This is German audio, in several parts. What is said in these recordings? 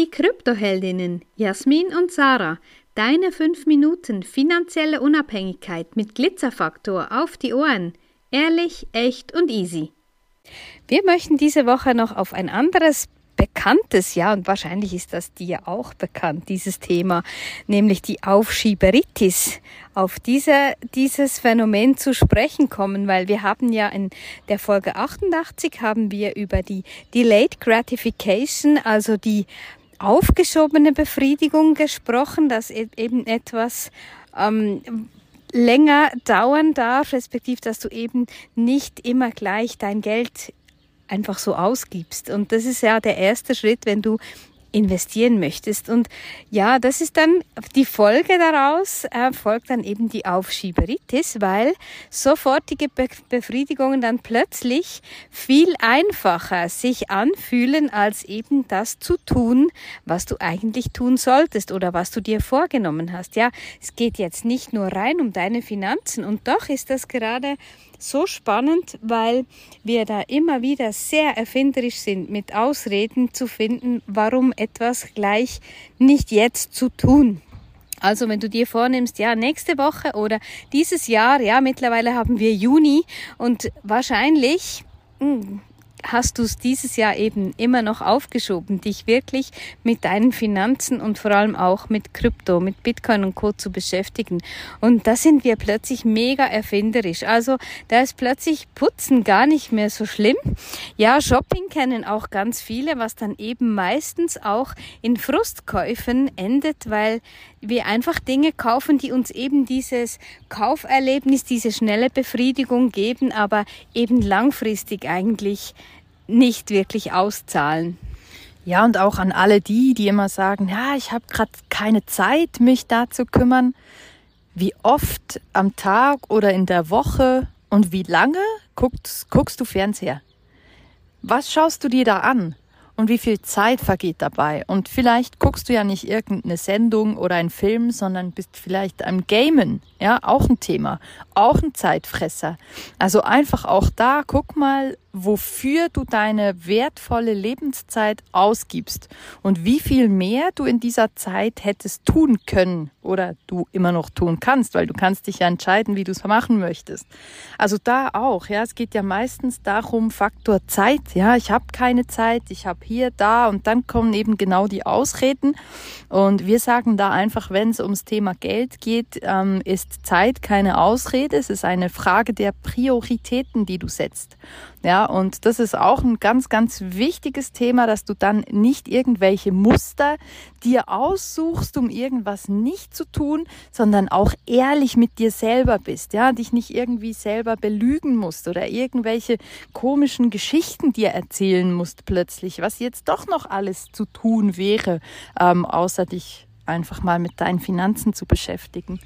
Die Kryptoheldinnen Jasmin und Sarah, deine 5 Minuten finanzielle Unabhängigkeit mit Glitzerfaktor auf die Ohren. Ehrlich, echt und easy. Wir möchten diese Woche noch auf ein anderes bekanntes, ja, und wahrscheinlich ist das dir auch bekannt, dieses Thema, nämlich die Aufschieberitis, auf diese, dieses Phänomen zu sprechen kommen, weil wir haben ja in der Folge 88 haben wir über die Delayed Gratification, also die aufgeschobene Befriedigung gesprochen, dass e-, eben etwas ähm, länger dauern darf, respektive dass du eben nicht immer gleich dein Geld einfach so ausgibst. Und das ist ja der erste Schritt, wenn du investieren möchtest. Und ja, das ist dann die Folge daraus, äh, folgt dann eben die Aufschieberitis, weil sofortige Be Befriedigungen dann plötzlich viel einfacher sich anfühlen, als eben das zu tun, was du eigentlich tun solltest oder was du dir vorgenommen hast. Ja, es geht jetzt nicht nur rein um deine Finanzen und doch ist das gerade so spannend, weil wir da immer wieder sehr erfinderisch sind, mit Ausreden zu finden, warum etwas gleich nicht jetzt zu tun. Also wenn du dir vornimmst, ja, nächste Woche oder dieses Jahr, ja, mittlerweile haben wir Juni und wahrscheinlich, mh, hm, hast du es dieses Jahr eben immer noch aufgeschoben, dich wirklich mit deinen Finanzen und vor allem auch mit Krypto, mit Bitcoin und Co. zu beschäftigen. Und da sind wir plötzlich mega erfinderisch. Also da ist plötzlich Putzen gar nicht mehr so schlimm. Ja, Shopping kennen auch ganz viele, was dann eben meistens auch in Frustkäufen endet, weil wir einfach Dinge kaufen, die uns eben dieses Kauferlebnis, diese schnelle Befriedigung geben, aber eben langfristig eigentlich nicht wirklich auszahlen. Ja, und auch an alle die, die immer sagen, ja, ich habe gerade keine Zeit, mich da zu kümmern. Wie oft am Tag oder in der Woche und wie lange guckst, guckst du Fernseher? Was schaust du dir da an? und wie viel Zeit vergeht dabei. Und vielleicht guckst du ja nicht irgendeine Sendung oder einen Film, sondern bist vielleicht am Gamen. Ja, auch ein Thema. Auch ein Zeitfresser. Also einfach auch da, guck mal, wofür du deine wertvolle Lebenszeit ausgibst und wie viel mehr du in dieser Zeit hättest tun können oder du immer noch tun kannst, weil du kannst dich ja entscheiden, wie du es machen möchtest. Also da auch, ja, es geht ja meistens darum Faktor Zeit, ja, ich habe keine Zeit, ich habe hier, da und dann kommen eben genau die Ausreden und wir sagen da einfach, wenn es ums Thema Geld geht, ähm, ist Zeit keine Ausrede, es ist eine Frage der Prioritäten, die du setzt. Ja, und das ist auch ein ganz, ganz wichtiges Thema, dass du dann nicht irgendwelche Muster dir aussuchst, um irgendwas nicht zu tun, sondern auch ehrlich mit dir selber bist, ja, dich nicht irgendwie selber belügen musst oder irgendwelche komischen Geschichten dir erzählen musst plötzlich, was jetzt doch noch alles zu tun wäre, ähm, außer dich einfach mal mit deinen Finanzen zu beschäftigen.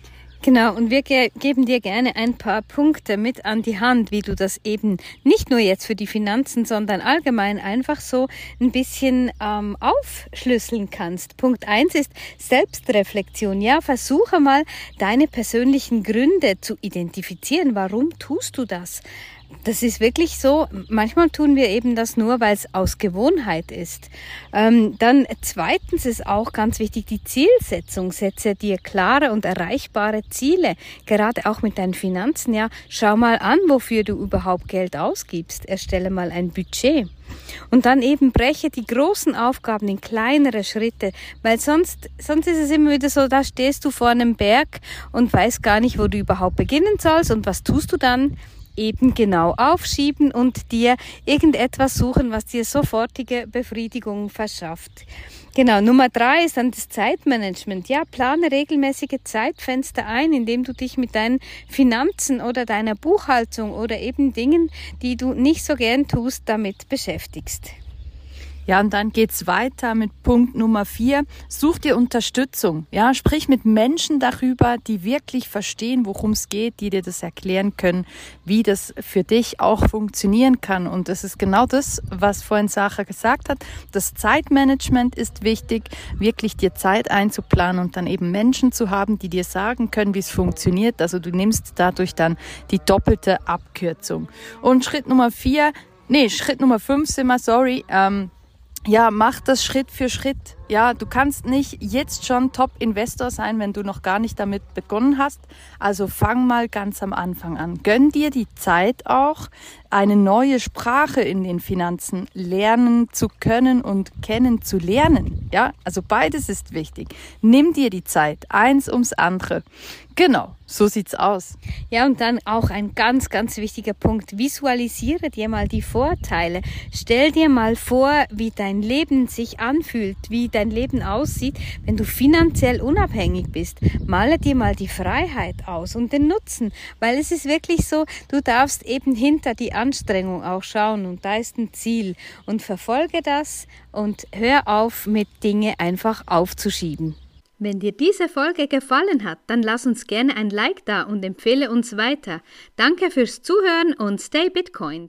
Genau, und wir ge geben dir gerne ein paar Punkte mit an die Hand, wie du das eben nicht nur jetzt für die Finanzen, sondern allgemein einfach so ein bisschen ähm, aufschlüsseln kannst. Punkt eins ist Selbstreflexion. Ja, versuche mal deine persönlichen Gründe zu identifizieren. Warum tust du das? Das ist wirklich so. Manchmal tun wir eben das nur, weil es aus Gewohnheit ist. Ähm, dann zweitens ist auch ganz wichtig die Zielsetzung. Setze dir klare und erreichbare Ziele, gerade auch mit deinen Finanzen. Ja, schau mal an, wofür du überhaupt Geld ausgibst. Erstelle mal ein Budget. Und dann eben breche die großen Aufgaben in kleinere Schritte, weil sonst, sonst ist es immer wieder so, da stehst du vor einem Berg und weißt gar nicht, wo du überhaupt beginnen sollst und was tust du dann? Eben genau aufschieben und dir irgendetwas suchen, was dir sofortige Befriedigung verschafft. Genau, Nummer drei ist dann das Zeitmanagement. Ja, plane regelmäßige Zeitfenster ein, indem du dich mit deinen Finanzen oder deiner Buchhaltung oder eben Dingen, die du nicht so gern tust, damit beschäftigst. Ja, und dann geht's weiter mit Punkt Nummer vier. Such dir Unterstützung. Ja, sprich mit Menschen darüber, die wirklich verstehen, worum es geht, die dir das erklären können, wie das für dich auch funktionieren kann. Und das ist genau das, was vorhin Sacha gesagt hat. Das Zeitmanagement ist wichtig, wirklich dir Zeit einzuplanen und dann eben Menschen zu haben, die dir sagen können, wie es funktioniert. Also du nimmst dadurch dann die doppelte Abkürzung. Und Schritt Nummer vier, nee, Schritt Nummer fünf sind wir, sorry, ähm, ja, mach das Schritt für Schritt. Ja, du kannst nicht jetzt schon Top-Investor sein, wenn du noch gar nicht damit begonnen hast. Also fang mal ganz am Anfang an. Gönn dir die Zeit auch, eine neue Sprache in den Finanzen lernen zu können und kennen zu lernen. Ja, also beides ist wichtig. Nimm dir die Zeit, eins ums andere. Genau, so sieht's aus. Ja, und dann auch ein ganz, ganz wichtiger Punkt. Visualisiere dir mal die Vorteile. Stell dir mal vor, wie dein Leben sich anfühlt, wie dein Leben aussieht, wenn du finanziell unabhängig bist. Male dir mal die Freiheit aus und den Nutzen, weil es ist wirklich so, du darfst eben hinter die Anstrengung auch schauen und da ist ein Ziel und verfolge das und hör auf, mit Dinge einfach aufzuschieben. Wenn dir diese Folge gefallen hat, dann lass uns gerne ein Like da und empfehle uns weiter. Danke fürs Zuhören und stay Bitcoin.